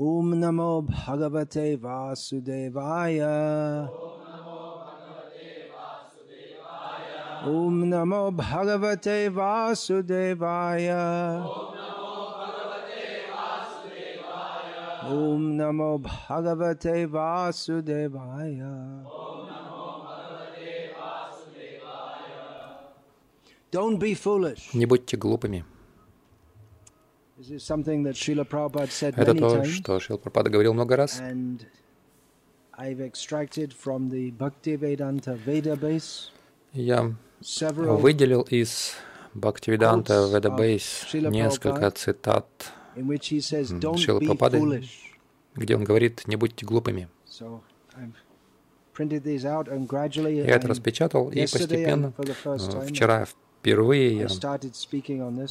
Om Namo Bhagavate Vasudevaya. Om Namo Bhagavate Vasudevaya. Om Namo Bhagavate Vasudevaya. Don't be foolish. Не будьте глупыми. This is something that Srila Prabhupada said Это то, что Шил Пропада говорил много раз. Я выделил из Бхактивиданта Ведабейс несколько цитат, in which he says, М, "Don't Шрила Прабхупады. foolish." где он говорит «не будьте глупыми». Я это распечатал, и постепенно, э, вчера впервые я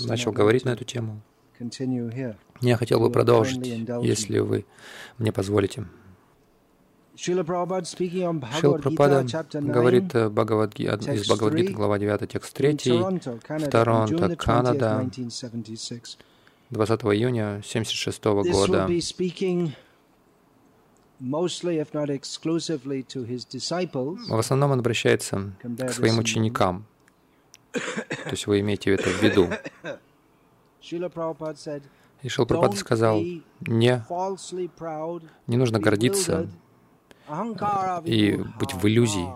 начал говорить на эту тему. Я хотел бы продолжить, если вы мне позволите. Srila Prabhupada speaking on Шил Bhagavad Прабхупада Gita, chapter 9, говорит э, Бхагавад Ги- из Бхагавадгиты, 3, глава 9, текст in 3, Toronto, Canada, on June Торонто, the 20th, Канада, 1976. 20 июня 1976 This will года. В основном он обращается к своим ученикам. То есть вы имеете это в виду. И Шил Прабхупада Don't сказал, не, не нужно гордиться и быть в иллюзии.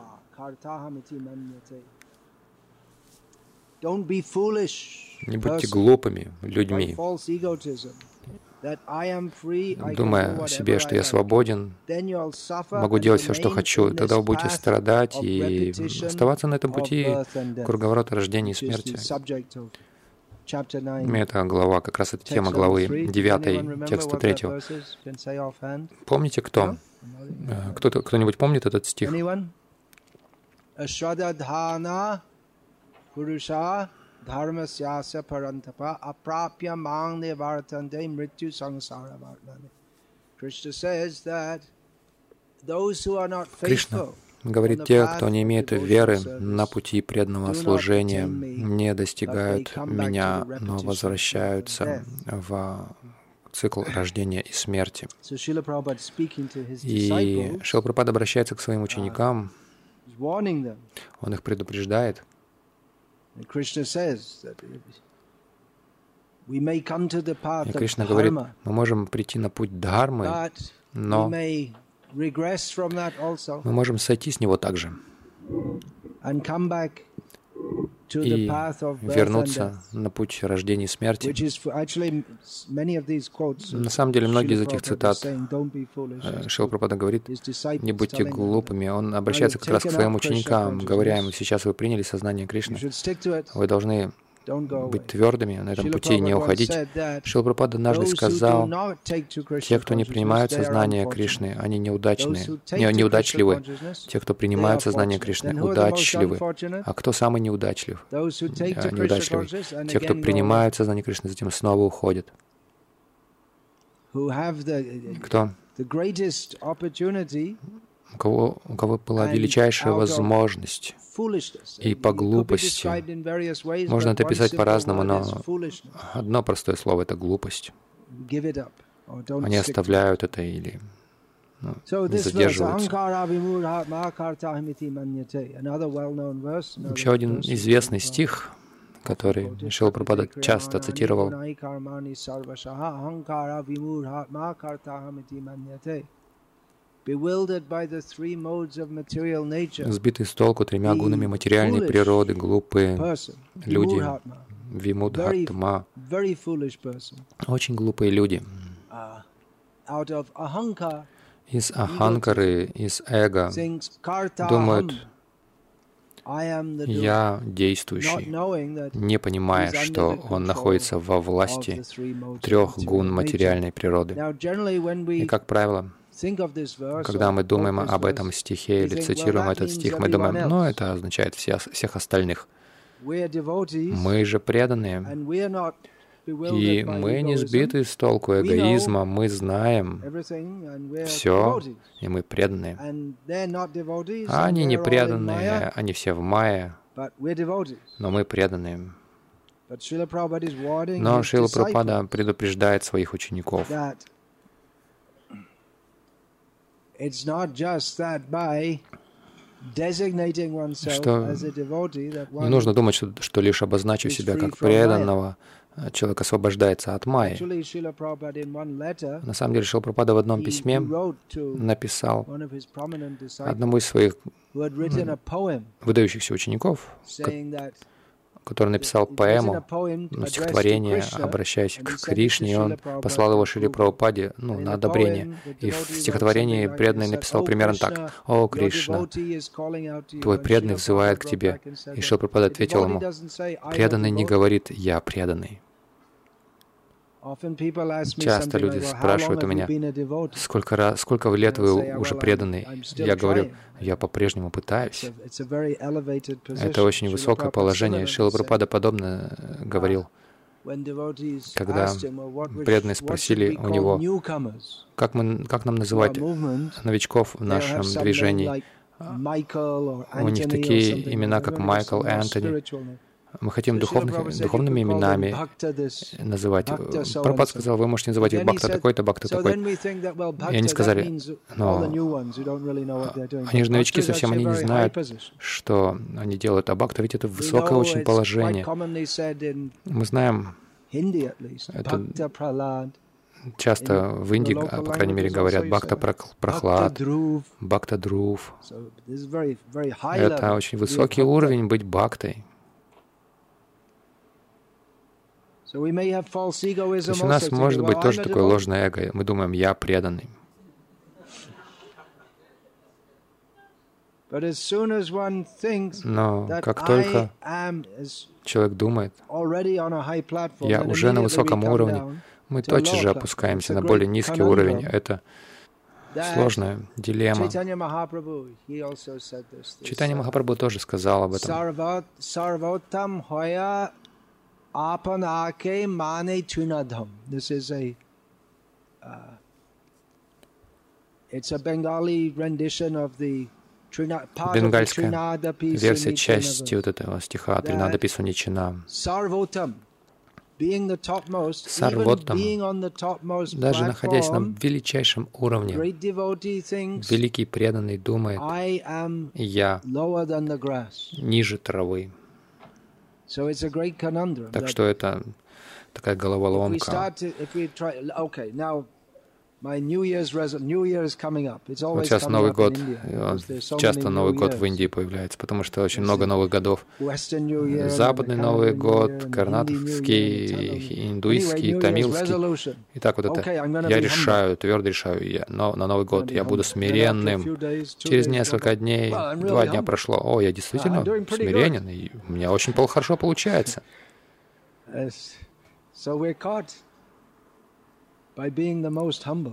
Не будьте глупыми людьми, думая о себе, что я свободен, могу делать все, что хочу. Тогда вы будете страдать и оставаться на этом пути круговорота рождения и смерти. Это глава, как раз это тема главы three. Does 9, anyone remember текста what that 3. verse is? Can say offhand? Помните, кто? Э, Кто-то, кто-нибудь помнит этот стих? Mrityu Sangsara Vartane. Krishna says that those who are not Кришна говорит, те, кто не имеет веры на пути преданного служения, не достигают меня, но возвращаются в цикл рождения и смерти. И Шилпрапад обращается к своим ученикам, warning them. он их предупреждает. И Кришна говорит, мы можем прийти на путь Дхармы, но мы можем сойти с него также и вернуться на путь рождения и смерти. На самом деле, многие из этих цитат э, Прабхупада говорит, не будьте глупыми. Он обращается как раз к своим ученикам, говоря им, сейчас вы приняли сознание Кришны, вы должны. Быть твердыми на этом пути и не уходить. Прабхупада однажды сказал, те, кто не принимают сознание. Кришны, они неудачные, не, неудачливы. Те, кто принимают сознание. Кришны, удачливы. А кто самый неудачлив? Krishna Неудачливый. Те, кто принимают сознание Кришны, затем снова уходят. Кто? У кого, у кого была величайшая возможность. И по глупости. Можно это писать по-разному, но одно простое слово — это глупость. Они оставляют это или ну, не задерживаются. Еще один известный стих, который Шила Прабхупада часто цитировал. Сбитый с толку тремя гунами материальной природы, глупые люди, вимудхатма, очень глупые люди. uh, Из аханкары, из эго думают, я действующий, не понимая, что он находится во власти трех гун материальной природы. И, как правило, когда мы думаем об этом стихе или цитируем этот стих, мы думаем, ну, это означает всех остальных. Мы же преданные, и мы не сбиты с толку эгоизма, мы знаем все, и мы преданные. А они не преданные, они все в мае, но мы преданные. Но Шила Прабхупада предупреждает своих учеников, что не нужно думать, что, что лишь обозначив себя как преданного, э, человек освобождается от майи. На самом деле Шилпрапада в одном письме написал одному из своих выдающихся учеников, который написал поэму, ну, стихотворение, обращаясь к Кришне, и он послал его Шри Прабхупаде ну, на одобрение. И в стихотворении преданный написал примерно так. «О, Кришна, твой преданный взывает к тебе». И Шри Прабхупада ответил ему, «Преданный не говорит «я преданный». Часто люди спрашивают у меня, сколько, раз, сколько лет вы уже преданы. Я говорю, я по-прежнему пытаюсь. Это очень высокое положение. Шила Прабхупада подобно э, говорил, когда преданные спросили у него, как, мы, как нам называть новичков в нашем движении. У них такие имена, как Майкл, Энтони. Мы хотим духовных, духовными именами называть. Прабхупад сказал, вы можете называть их Бхакта такой-то, Бхакта такой. И они сказали, но они же новички совсем, они не знают, что они делают. А Бхакта ведь это высокое очень положение. Мы знаем, это часто в Индии, по крайней мере, говорят Бхакта Прохлад, Бхакта Друв. Это очень высокий уровень быть Бхактой. То есть у нас может быть тоже такое ложное эго. Мы думаем, я преданный. Но как только человек думает, я уже на высоком уровне, мы тотчас же опускаемся на более низкий уровень. Это сложная дилемма. Читание Махапрабху тоже сказал об этом. Apanake Mane Trinadham. This is a uh, it's a Bengali rendition of the Бенгальская версия части вот этого стиха Тринада Писуничина. Сарвотам, даже находясь на величайшем уровне, великий преданный думает, я ниже травы. Так что это такая головоломка. Вот сейчас Новый год, часто Новый год в Индии появляется, потому что очень много Новых годов. Западный Новый год, карнатовский, индуистский, тамилский. И так вот это. Я решаю, твердо решаю, я, но на Новый год я буду смиренным. Через несколько дней, два дня прошло, о, я действительно смиренен, и у меня очень хорошо получается.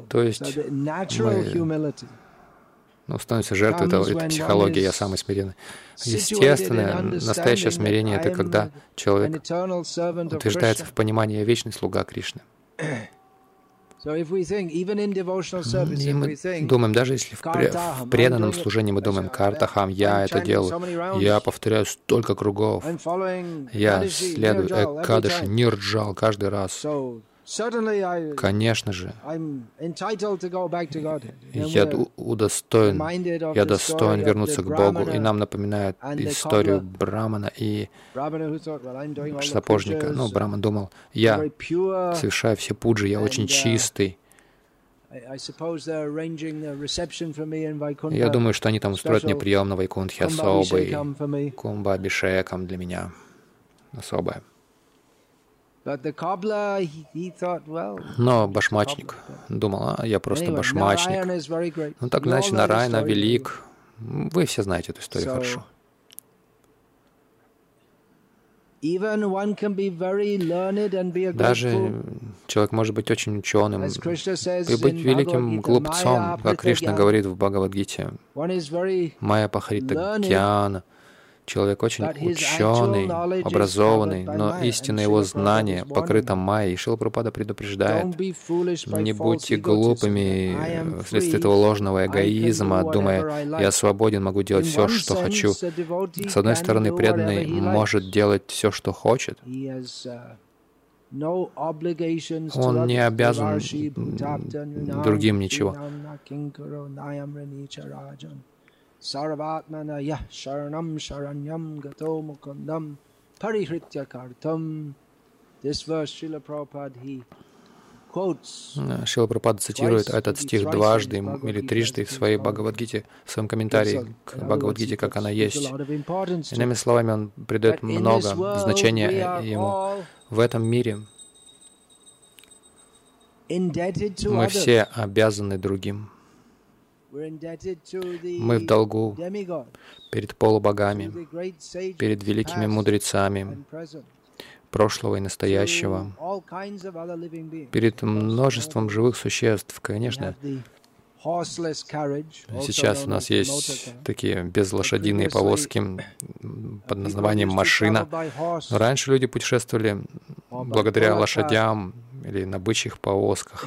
То есть мы ну, становимся жертвой этого, этой психологии «я самый смиренный». Естественное, настоящее смирение — это когда человек утверждается в понимании «я вечный слуга Кришны». И мы думаем, даже если в, пре в преданном служении мы думаем, «Картахам, я это делаю, я повторяю столько кругов, я следую Экадыши, Нирджал каждый раз», Конечно же, я удостоен, я достоин вернуться к Богу, и нам напоминает историю Брамана и сапожника. Ну, Браман думал, я совершаю все пуджи, я очень uh, чистый. Я думаю, что они там устроят мне прием на Вайкунтхе особый, кумба Абишекам для меня особое. Но башмачник думал, а я просто башмачник. Ну так иначе Нарайна велик. Вы все знаете эту историю хорошо. Даже человек может быть очень ученым и быть великим глупцом, как Кришна говорит в Бхагавадгите. Майя Пахарита Гьяна — Человек очень ученый, образованный, но истинное его знание покрыто майей. Шилпрапада предупреждает, не будьте глупыми вследствие этого ложного эгоизма, думая, я свободен, могу делать все, что хочу. С одной стороны, преданный может делать все, что хочет, Он не обязан другим ничего. Sarvatmana yah sharanam sharanyam gato mukundam parihritya kartam. This verse Srila Prabhupada, he Шила Прабхупада цитирует этот стих дважды или трижды в своей Бхагавадгите, в своем комментарии к Бхагавадгите, как она есть. Иными словами, он придает много значения ему. В этом мире мы все обязаны другим. Мы в долгу перед полубогами, перед великими мудрецами прошлого и настоящего, перед множеством живых существ, конечно. Сейчас у нас есть такие безлошадиные повозки под названием машина. раньше люди путешествовали благодаря лошадям или на бычьих повозках.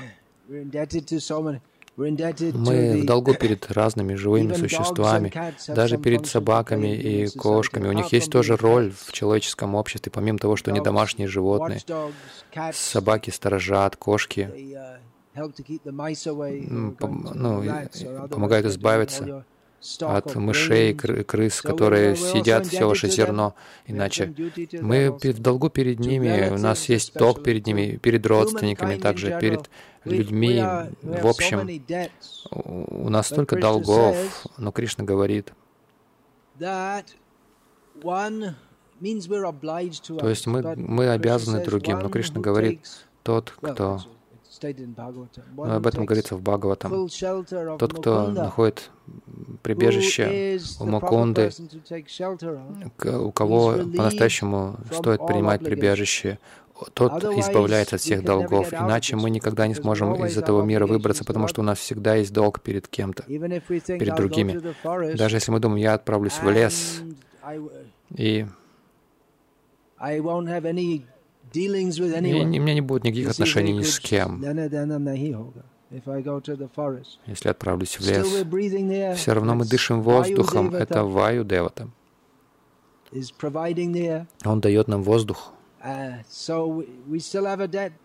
Мы в долгу перед разными живыми существами, даже перед собаками и кошками. У них есть тоже роль в человеческом обществе, помимо того, что они домашние животные. Собаки сторожат, кошки ну, помогают избавиться от мышей, крыс, которые съедят все ваше зерно. Иначе. мы в долгу перед ними, у нас есть долг перед ними, перед родственниками, также перед людьми. в общем. У нас столько долгов, но Кришна говорит, то есть мы, мы обязаны другим, но Кришна говорит, тот, кто об этом говорится в Бхагаватам. Тот, кто находит прибежище у Мукунды, у кого по-настоящему стоит принимать прибежище, тот избавляется от всех долгов. Иначе мы никогда не сможем из этого мира выбраться, потому что у нас всегда есть долг перед кем-то, перед другими. Даже если мы думаем, я отправлюсь в лес, и и у меня не будет никаких отношений ни с кем. Если отправлюсь в лес, все равно мы дышим воздухом. Это Ваю Девата. Он дает нам воздух. Uh,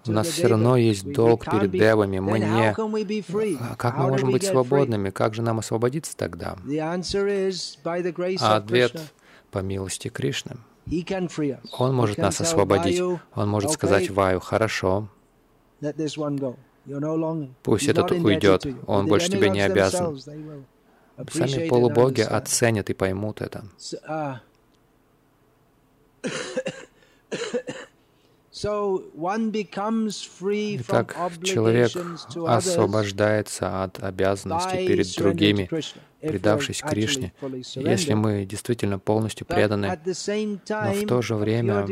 У нас все равно есть долг перед девами. Мы не... А как мы можем быть свободными? Как же нам освободиться тогда? А ответ — по милости Кришны. Он может нас освободить. Он может сказать Ваю, хорошо, пусть этот уйдет, он больше тебе не обязан. Сами полубоги оценят и поймут это. Итак, человек освобождается от обязанностей перед другими, предавшись Кришне, если мы действительно полностью преданы, но в то же время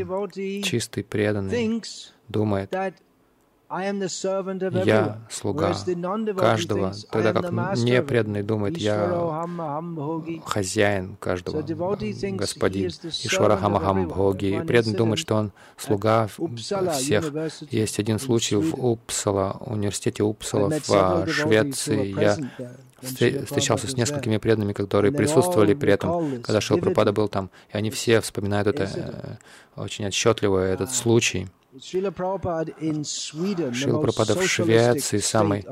чистый преданный думает, я слуга каждого, тогда как непреданный думает, я хозяин каждого, господин. Ишвара Хамахам Бхоги. Преданный думает, что он слуга всех. Есть один случай в Упсала, университете Упсала в Швеции. Я встречался с несколькими преданными, которые присутствовали при этом, когда Шилпрапада был там, и они все вспоминают это э, очень отчетливо, этот случай. Шила Прабхупада в Швеции, самой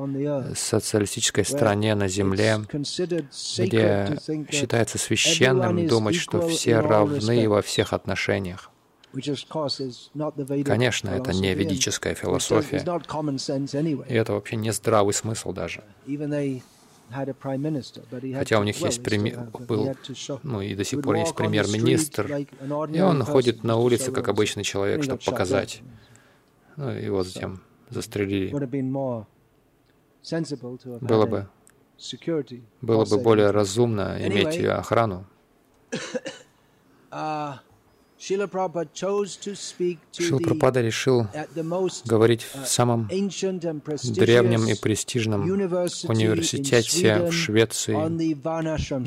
социалистической стране на Земле, где считается священным думать, что все равны во всех отношениях. Конечно, это не ведическая философия, и это вообще не здравый смысл даже. Хотя у них есть премьер, был, ну и до сих пор есть премьер-министр, и он ходит на улице, как обычный человек, чтобы показать. Ну, его затем застрелили. Было бы, было бы более разумно иметь охрану. Шила Прабхупада решил говорить в uh, самом древнем и престижном университете в Швеции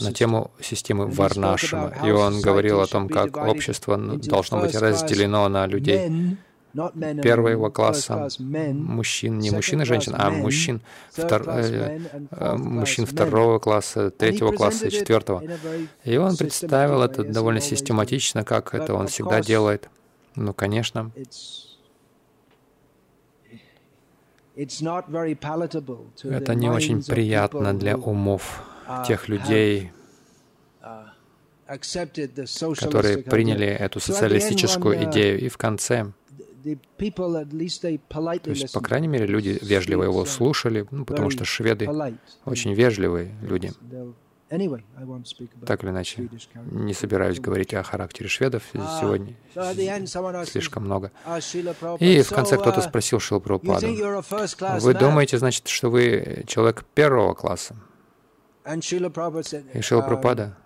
на тему системы Варнашима. И он говорил о том, как общество должно быть разделено на людей, первого класса мужчин, не мужчин и женщин, а мужчин, втор, э, э, мужчин второго класса, третьего класса и четвертого. И он представил это довольно систематично, как это он всегда делает. Ну, конечно, Это не очень приятно для умов тех людей, которые приняли эту социалистическую идею. И в конце, то есть, по крайней мере, люди вежливо его слушали, ну, потому что шведы очень вежливые люди. Так или иначе, не собираюсь говорить о характере шведов uh, сегодня, слишком много. И в конце кто-то uh, спросил Шилпрападу, «Вы думаете, значит, что вы человек первого класса?» И Шилпрапада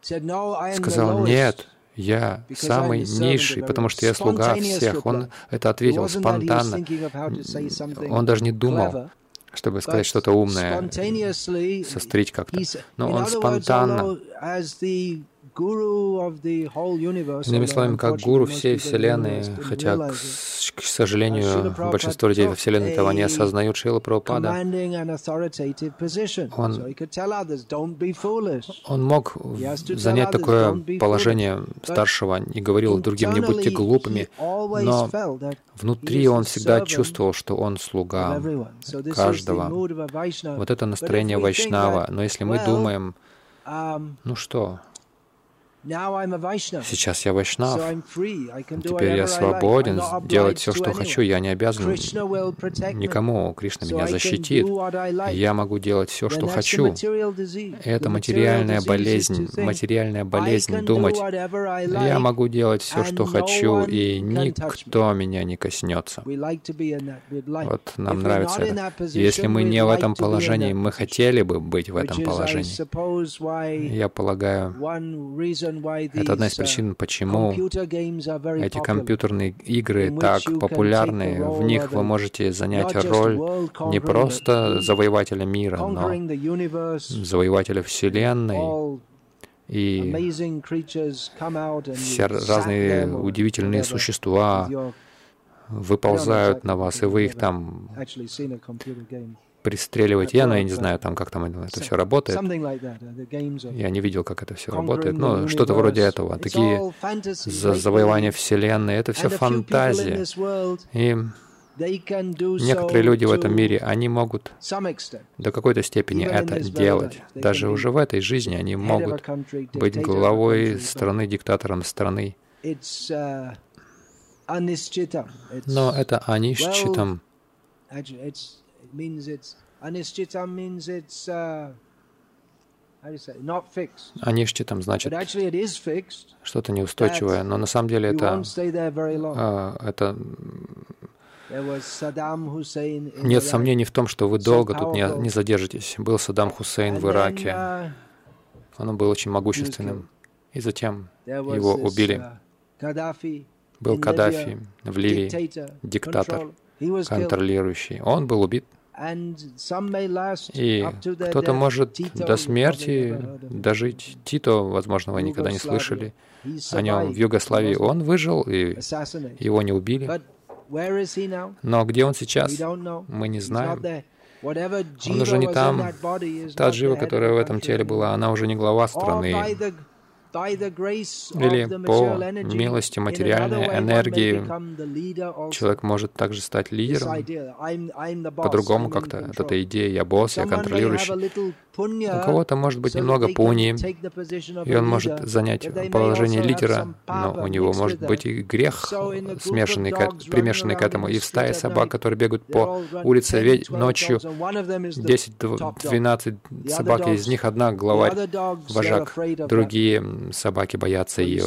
сказал, «Нет, я самый низший, потому что я слуга всех». Он это ответил спонтанно. Он даже не думал чтобы сказать что-то умное, сострить как-то. Но он спонтанно Иными словами, как гуру всей Вселенной, хотя, к, к сожалению, большинство людей во Вселенной этого не осознают, Шила Прабхупада, он, он мог занять такое положение старшего и говорил другим, не будьте глупыми, но внутри он всегда чувствовал, что он слуга каждого. Вот это настроение Вайшнава. Но если мы думаем, ну что, Сейчас я вайшнав. Теперь я свободен делать все, что хочу. Я не обязан никому. Кришна меня защитит. Я могу делать все, что хочу. Это материальная болезнь. Материальная болезнь думать. Я могу делать все, что хочу, и никто меня не коснется. Вот нам нравится это. Если мы не в этом положении, мы хотели бы быть в этом положении. Я полагаю, это одна из причин, почему эти компьютерные игры так популярны. В них вы можете занять роль не просто завоевателя мира, но завоевателя Вселенной. И все разные удивительные существа выползают на вас, и вы их там пристреливать. Я, ну, я не знаю, там, как там это все работает. Я не видел, как это все работает. Но что-то вроде этого. Такие за завоевания Вселенной, это все фантазия. И некоторые люди в этом мире, они могут до какой-то степени это делать. Даже уже в этой жизни они могут быть главой страны, диктатором страны. Но это анишчитам. Means it's anischitam means it's uh, Аништитам значит что-то неустойчивое, но на самом деле это, а, это нет сомнений в том, что вы долго тут не, не задержитесь. Был Саддам Хусейн в Ираке. Uh, Он был очень могущественным. И затем его убили. Uh, был Каддафи в Ливии, диктатор, контролирующий. Он был убит. И кто-то может до смерти дожить. Тито, возможно, вы никогда не слышали о нем в Югославии. Он выжил, и его не убили. Но где он сейчас, мы не знаем. Он уже не там. Та джива, которая в этом теле была, она уже не глава страны или по милости материальной энергии человек может также стать лидером. По-другому как-то. Это эта идея «я босс, я контролирующий». У кого-то может быть немного пуни, и он может занять положение лидера, но у него может быть и грех, смешанный, примешанный к этому. И в стае собак, которые бегают по улице ночью, 10-12 собак, из них одна главарь, вожак. Другие собаки боятся ее,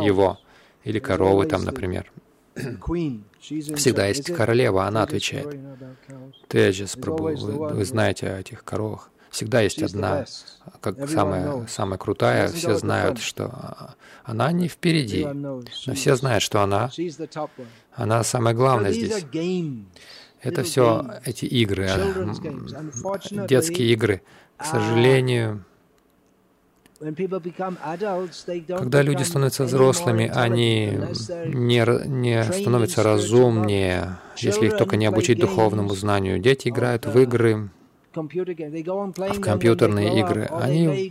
его. Или коровы там, например. Всегда есть королева, она отвечает. Теджис, Прабу, вы, вы знаете о этих коровах. Всегда есть одна, как самая, самая крутая. Все знают, что она не впереди, но все знают, что она, она самая главная здесь. Это все эти игры, детские игры. К сожалению, когда люди становятся взрослыми, они не, не становятся разумнее, если их только не обучить духовному знанию. Дети играют в игры, в компьютерные игры. Они,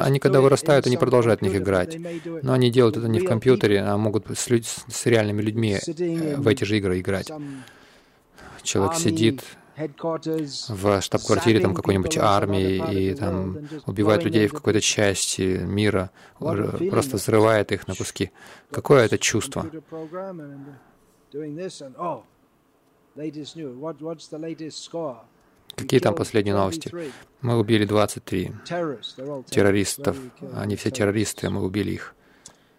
они, когда вырастают, они продолжают в них играть. Но они делают это не в компьютере, а могут с, с реальными людьми в эти же игры играть. Человек сидит в штаб-квартире там какой-нибудь армии и там убивает людей в какой-то части мира, просто взрывает их на куски. Какое это чувство? Какие там последние новости? Мы убили 23 террористов. Они все террористы, мы убили их.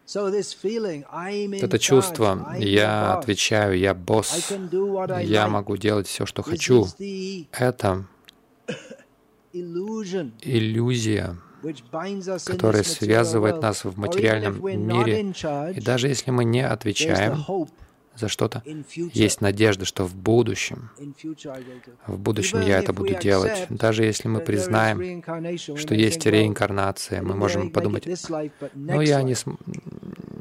Это чувство, я отвечаю, я босс, я могу делать все, что хочу. Это иллюзия, которая связывает нас в материальном мире. И даже если мы не отвечаем, за что-то, есть надежда, что в будущем, в будущем я это буду делать. Даже если мы признаем, что есть реинкарнация, мы можем подумать, ну я не.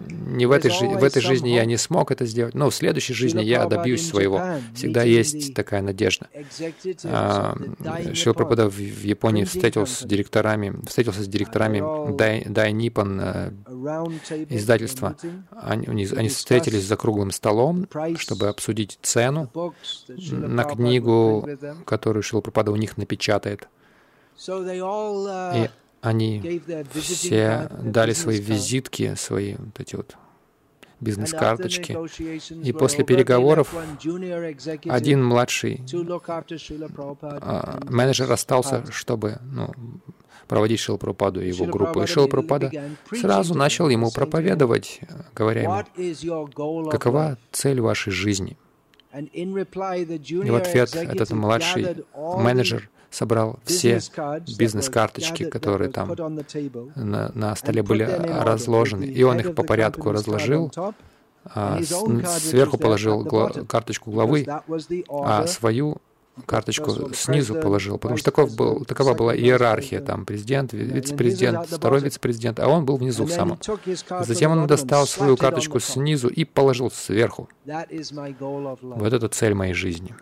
Не в этой, в этой жизни я не смог это сделать, но в следующей жизни я добьюсь своего. Всегда есть такая надежда. А, Шила Прабхада в Японии встретился с директорами, встретился с директорами Дай, Дай Ниппон э, издательства. Они, они встретились за круглым столом, чтобы обсудить цену на книгу, которую Шилапрапада у них напечатает. И они все дали свои визитки, свои вот эти вот бизнес-карточки. И после переговоров один младший а, менеджер остался, чтобы ну, проводить Шилпрападу и его группу. И Шилпрапада сразу начал ему проповедовать, говоря ему, какова цель вашей жизни. И в ответ этот младший менеджер собрал все бизнес-карточки, которые там на, на столе были разложены, и он их по порядку разложил, а сверху положил карточку главы, а свою карточку снизу положил, потому что таков был, такова была иерархия, там президент, вице-президент, второй вице-президент, а он был внизу в самом. Затем он достал свою карточку снизу и положил сверху. Вот это цель моей жизни.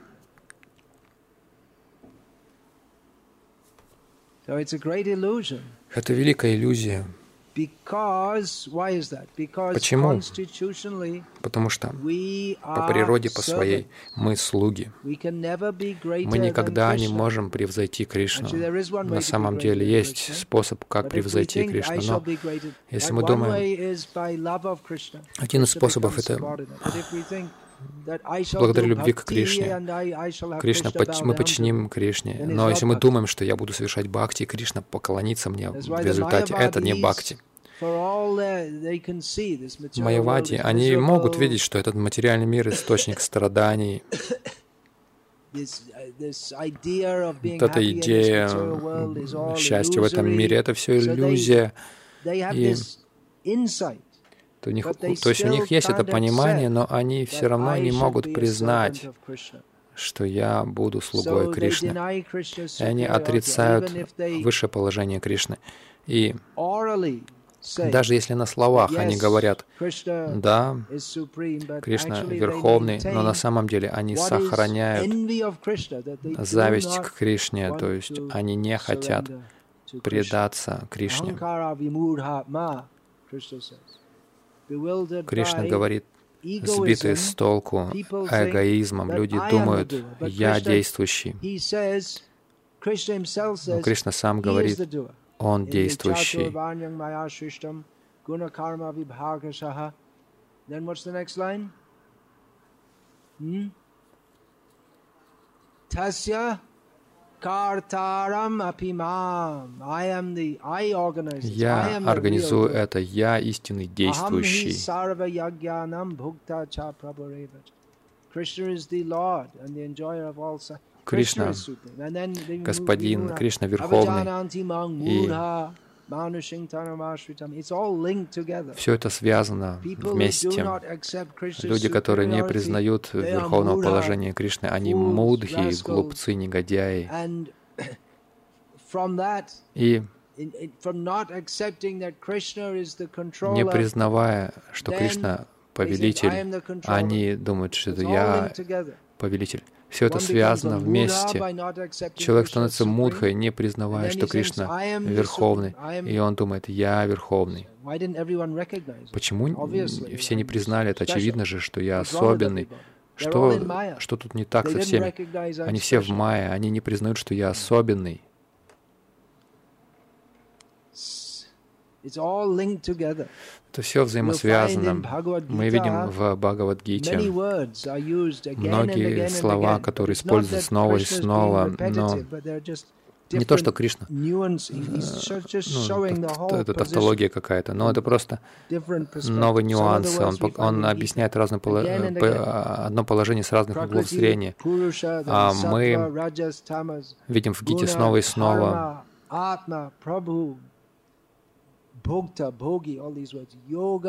Это великая иллюзия. Почему? Потому что по природе по своей мы слуги. Мы никогда не можем превзойти Кришну. На самом деле есть способ, как превзойти Кришну. Но если мы думаем, один из способов — это благодаря любви к Кришне. Кришна, мы подчиним Кришне. Но если мы думаем, что я буду совершать бхакти, Кришна поклонится мне в результате, это не бхакти. Майявади, они могут видеть, что этот материальный мир — источник страданий. Вот эта идея счастья в этом мире — это все иллюзия. И то, у них, то есть у них есть это понимание, но они все равно не могут признать, что я буду слугой Кришны. И они отрицают высшее положение Кришны. И даже если на словах они говорят, да, Кришна верховный, но на самом деле они сохраняют зависть к Кришне, то есть они не хотят предаться Кришне. Кришна говорит, сбитые с толку эгоизмом, люди думают, я действующий. Но Кришна сам говорит, Он действующий. Tasya я организую это, я истинный действующий. Кришна, Господин, Кришна Верховный, и все это связано вместе. Люди, которые не признают верховного положения Кришны, они мудхи, глупцы, негодяи. И не признавая, что Кришна повелитель, они думают, что это я повелитель. Все это связано вместе. Человек становится мудхой, не признавая, что Кришна Верховный. И он думает, я Верховный. Почему все не признали это? Очевидно же, что я особенный. Что, что тут не так со всеми? Они все в мае, они не признают, что я особенный. Это все взаимосвязано. Мы видим в Бхагавадгите многие слова, которые используются снова и снова, но не то, что Кришна, ну, это тавтология какая-то, но это просто новый нюанс. Он, он объясняет разные одно положение с разных углов зрения. А мы видим в Гите снова и снова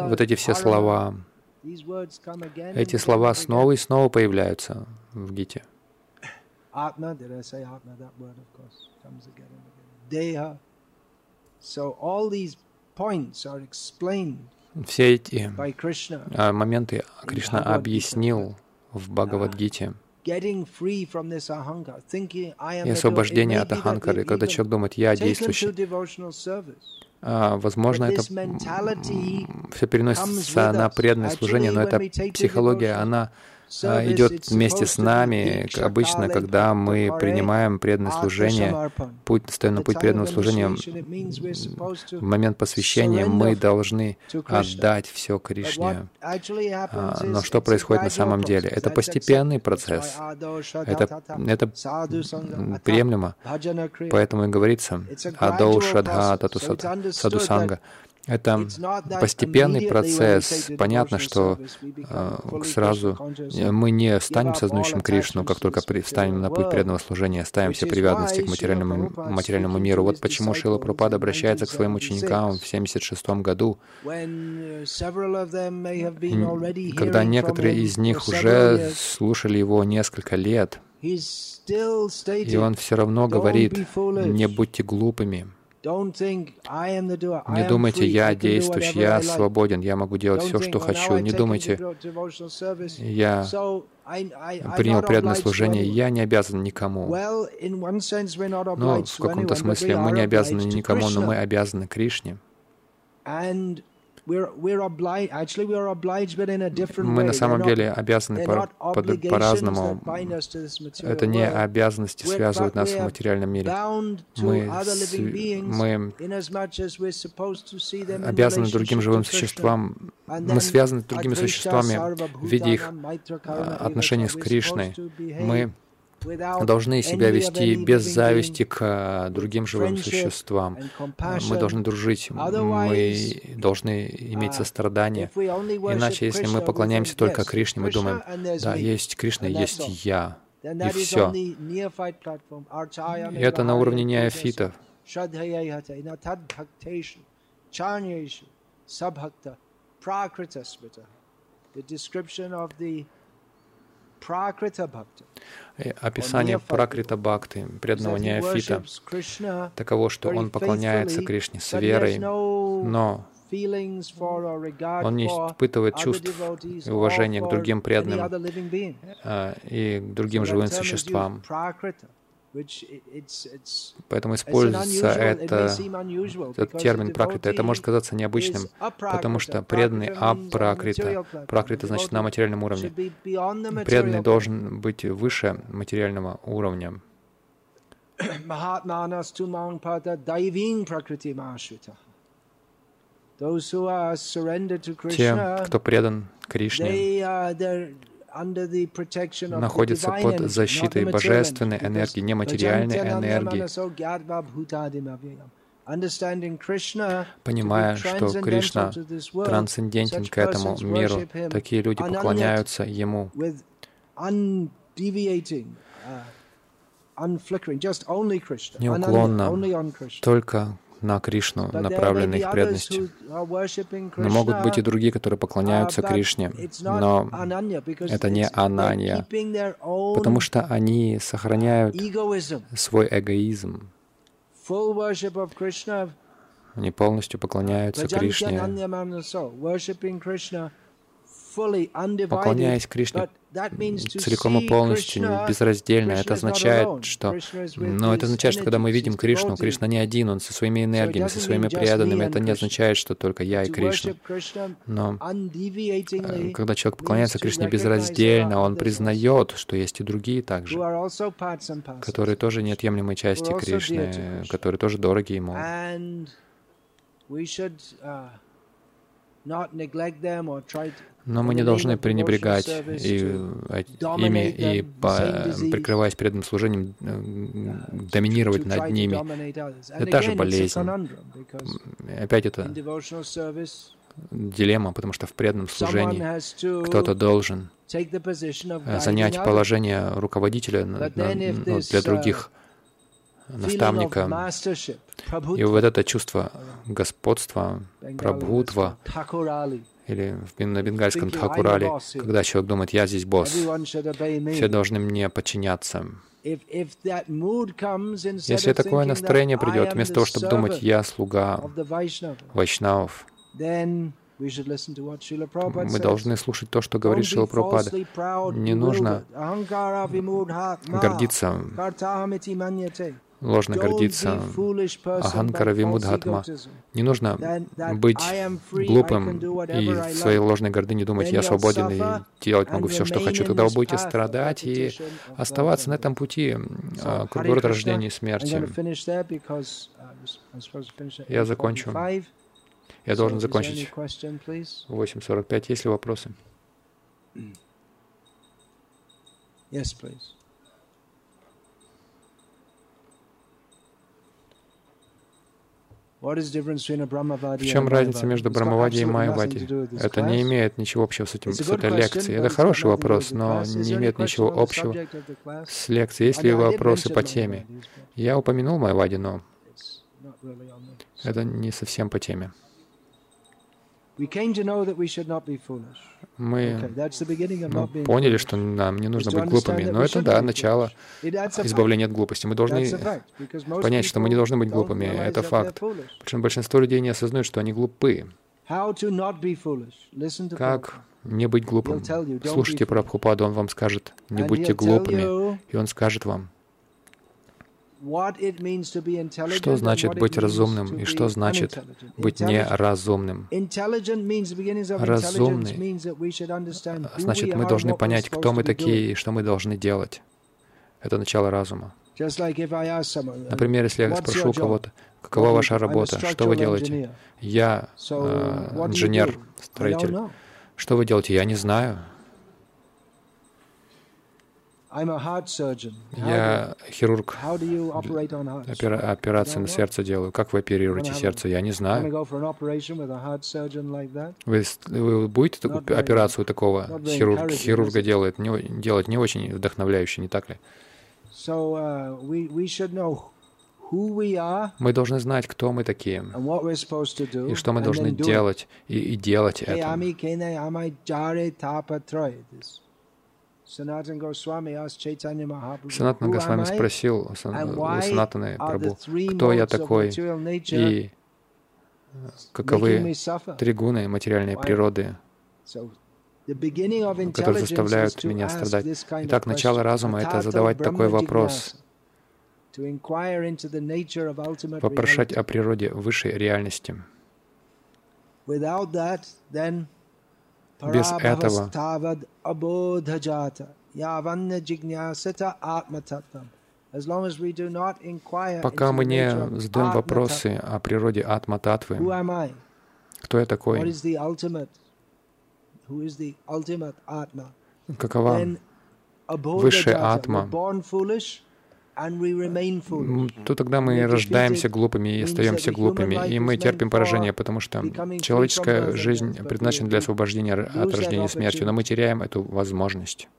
вот эти все слова, эти слова снова и снова появляются в Гите. Все эти моменты Кришна объяснил в Бхагавадгите. И освобождение от Аханкары, когда человек думает, я действующий. А, возможно, это все переносится на преданное служение, но эта психология, она идет вместе с нами. Обычно, когда мы принимаем преданное служение, путь, на путь преданного служения, в момент посвящения мы должны отдать все Кришне. А, но что происходит на самом деле? Это постепенный процесс. Это, это приемлемо. Поэтому и говорится «Адоу Шадха Тату Садусанга». Это постепенный процесс. Понятно, что э, сразу мы не станем сознающим Кришну, как только встанем на путь преданного служения, оставим все привязанности к материальному, материальному миру. Вот почему Шила Прупад обращается к своим ученикам в 1976 году, когда некоторые из них уже слушали его несколько лет, и он все равно говорит, не будьте глупыми. Не думайте, я действующий, я свободен, я могу делать все, что хочу. Не думайте, я принял преданное служение, я не обязан никому. Но в каком-то смысле мы не обязаны никому, но мы обязаны Кришне. Мы на самом деле обязаны по-разному. По Это не обязанности связывают нас в материальном мире. Мы, мы обязаны другим живым существам. Мы связаны с другими существами в виде их а, отношений с Кришной. Мы должны себя вести без зависти к э, другим живым существам. Мы должны дружить, мы должны иметь uh, сострадание. Иначе, если мы поклоняемся только Кришне, мы думаем, да, есть Кришна, есть я, и все. И это на уровне неофитов. The description of the описание Пракрита Бхакти, преданного неофита, таково, что он поклоняется Кришне с верой, но он не испытывает чувств и уважения к другим преданным а, и к другим живым существам. Поэтому используется это, этот термин пракрита. Это может казаться необычным, потому что преданный апракрита. Пракрита значит на материальном уровне. Преданный должен быть выше материального уровня. Те, кто предан Кришне, находится под защитой божественной энергии, нематериальной энергии, понимая, что Кришна трансцендентен к этому миру, такие люди поклоняются Ему. неуклонно, только на Кришну, направлены их преданностью. Но могут быть и другие, которые поклоняются Кришне, но это не Ананья, потому что они сохраняют свой эгоизм. Они полностью поклоняются Кришне. Поклоняясь Кришне целиком и полностью, безраздельно. Это означает, что... Но это означает, что когда мы видим Кришну, Кришна не один, Он со своими энергиями, со своими преданными. Это не означает, что только я и Кришна. Но э, когда человек поклоняется Кришне безраздельно, он признает, что есть и другие также, которые тоже неотъемлемой части Кришны, которые тоже дороги Ему. Но мы не должны пренебрегать и, ими и, по, прикрываясь преданным служением, доминировать над ними. Это та же болезнь. Опять это дилемма, потому что в преданном служении кто-то должен занять положение руководителя ну, для других наставника. И вот это чувство господства, прабхутва, или на бенгальском тхакурале, когда человек думает, я здесь босс, все должны мне подчиняться. Если такое настроение придет, вместо того, чтобы думать, я слуга вайшнавов, мы должны слушать то, что говорит Шила Прабхупада. Не нужно гордиться ложно гордиться Аханкара Вимудхатма. Не нужно быть глупым и в своей ложной гордыне думать, я свободен и делать могу все, что хочу. Тогда вы будете страдать и оставаться на этом пути а, круговорот рождения и смерти. Я закончу. Я должен закончить. 8.45. Есть ли вопросы? Yes, please. В чем разница между Брамавади и Майавади? Это не имеет ничего общего с, этим, с этой лекцией. Это хороший вопрос, но не имеет ничего общего с лекцией. Есть ли вопросы по теме? Я упомянул Майавади, но это не совсем по теме. Мы поняли, что нам не нужно быть глупыми, но это, да, начало избавления от глупости. Мы должны понять, что мы не должны быть глупыми. Это факт. Причем большинство людей не осознают, что они глупы. Как не быть глупым? Слушайте Прабхупаду, он вам скажет, не будьте глупыми, и он скажет вам, что значит быть разумным и что значит быть неразумным? Разумный значит, мы должны понять, кто мы такие и что мы должны делать. Это начало разума. Например, если я спрошу кого-то, какова ваша работа, что вы делаете? Я э, инженер, строитель. Что вы делаете? Я не знаю. Я хирург. Опера операции на сердце делаю. Как вы оперируете сердце? Я не знаю. Вы, вы будете операцию такого хирург, хирурга делать не, делать не очень вдохновляюще, не так ли? Uh, мы должны знать, кто мы такие, и что мы должны делать, и, и делать это. Санатан Госвами спросил у Санатаны Прабhu, кто я такой и каковы три гуны материальной природы, которые заставляют меня страдать. Итак, начало разума — это задавать такой вопрос, вопрошать о природе высшей реальности. Без этого. Пока мы не задаем вопросы о природе атма-татвы, кто я такой, какова высшая атма, то тогда мы рождаемся глупыми и остаемся глупыми, и мы терпим поражение, потому что человеческая жизнь предназначена для освобождения от рождения и смерти, но мы теряем эту возможность.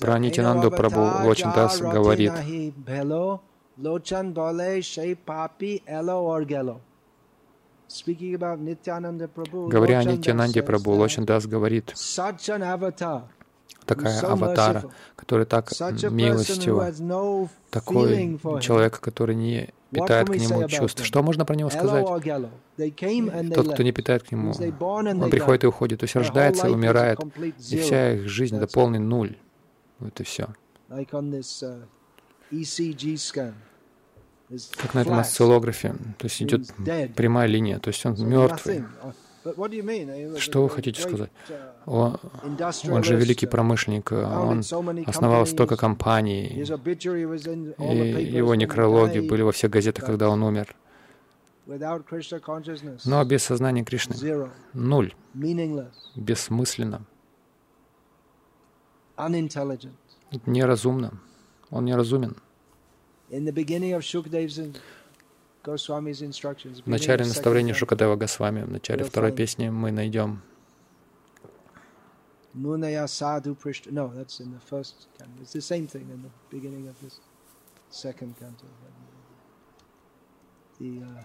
Про Нитянанду Прабу Лочандас говорит, Говоря о Нитянанде Прабу, Лочан Дас говорит, такая аватара, который так милостиво, такой человек, который не питает к нему чувств. Что можно про него сказать? Тот, кто не питает к нему, он приходит и уходит, то есть рождается, умирает, и вся их жизнь — это полный нуль. Вот и все. Как на этом осциллографе, то есть идет прямая линия, то есть он мертвый. Что вы хотите сказать? Он, он же великий промышленник, он основал столько компаний, и его некрологи были во всех газетах, когда он умер. Но без сознания Кришны — нуль, бессмысленно, неразумно. Он неразумен. В начале наставления Шукадева Госвами, в начале второй песни мы найдем Munaya sadhu prishta. No, that's in the first canto. It's the same thing in the beginning of this second canto. The uh,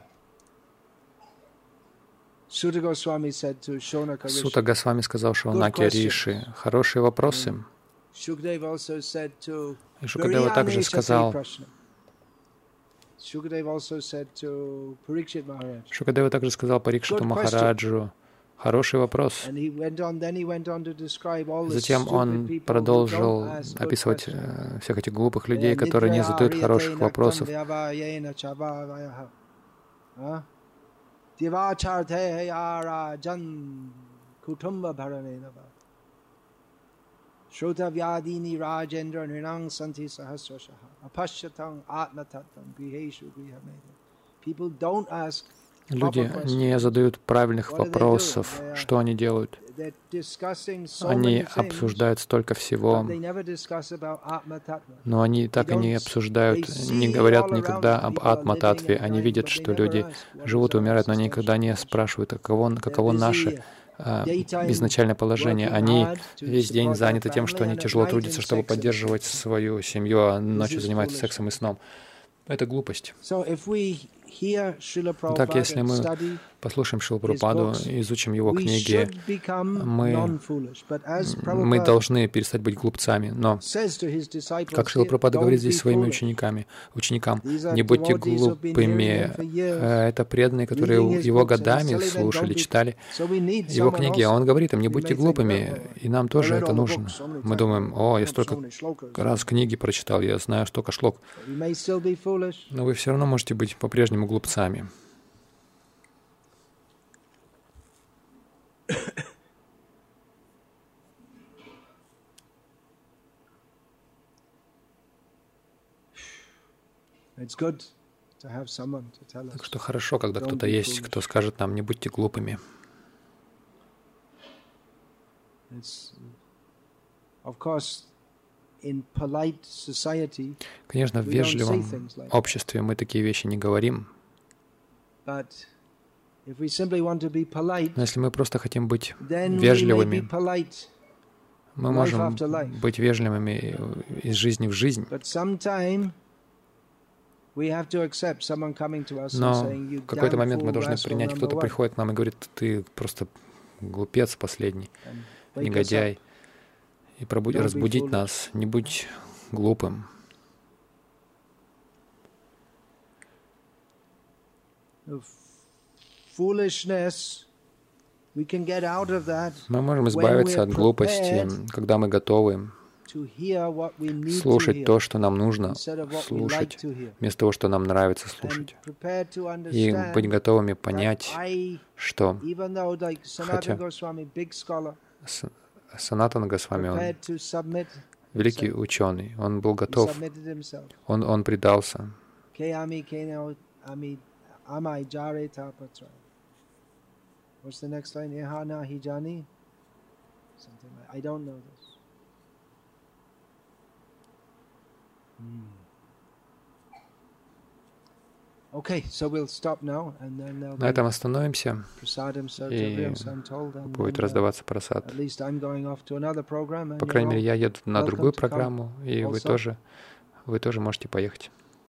Сута Госвами сказал Шаунаке Риши, хорошие вопросы. И Шукадева также сказал, Шукадева также сказал Парикшиту Махараджу, Хороший вопрос. Затем он продолжил описывать э, всех этих глупых людей, которые не задают хороших вопросов. Shotavadini Rajendra Nrinang Santi Sahasrashaha Apashyatang Atmatatam Griheshu Grihameda. People don't ask Люди не задают правильных вопросов, что они делают. Они обсуждают столько всего, но они так и не обсуждают, не говорят никогда об атма-татве. Они видят, что люди живут и умирают, но никогда не спрашивают, а каково, каково наше изначальное положение. Они весь день заняты тем, что они тяжело трудятся, чтобы поддерживать свою семью, а ночью занимаются сексом и сном. Это глупость. Так, если мы послушаем Шилпрупаду, изучим его книги, мы, мы должны перестать быть глупцами. Но, как Шилпрупада говорит здесь своими учениками, ученикам, не будьте глупыми. Э, это преданные, которые его годами слушали, читали его книги. А он говорит им, не будьте глупыми, и нам тоже это нужно. Мы думаем, о, я столько раз книги прочитал, я знаю столько шлок. Но вы все равно можете быть по-прежнему глупцами. Так что хорошо, когда кто-то есть, кто скажет нам, не будьте глупыми. Конечно, в вежливом обществе мы такие вещи не говорим. Но если мы просто хотим быть вежливыми, мы можем быть вежливыми из жизни в жизнь. Но в какой-то момент мы должны принять, кто-то приходит к нам и говорит, ты просто глупец последний, негодяй, и разбудить нас, не будь глупым. Мы можем избавиться от глупости, когда мы готовы слушать то, что нам нужно слушать, вместо того, что нам нравится слушать. И быть готовыми понять, что хотя Санатана Госвами, он великий ученый, он был готов, он, он предался. What's the next line? Ehana hijani? Something like I don't know this. На этом остановимся, и будет раздаваться просад. По крайней мере, я еду на другую программу, и вы тоже, вы тоже можете поехать.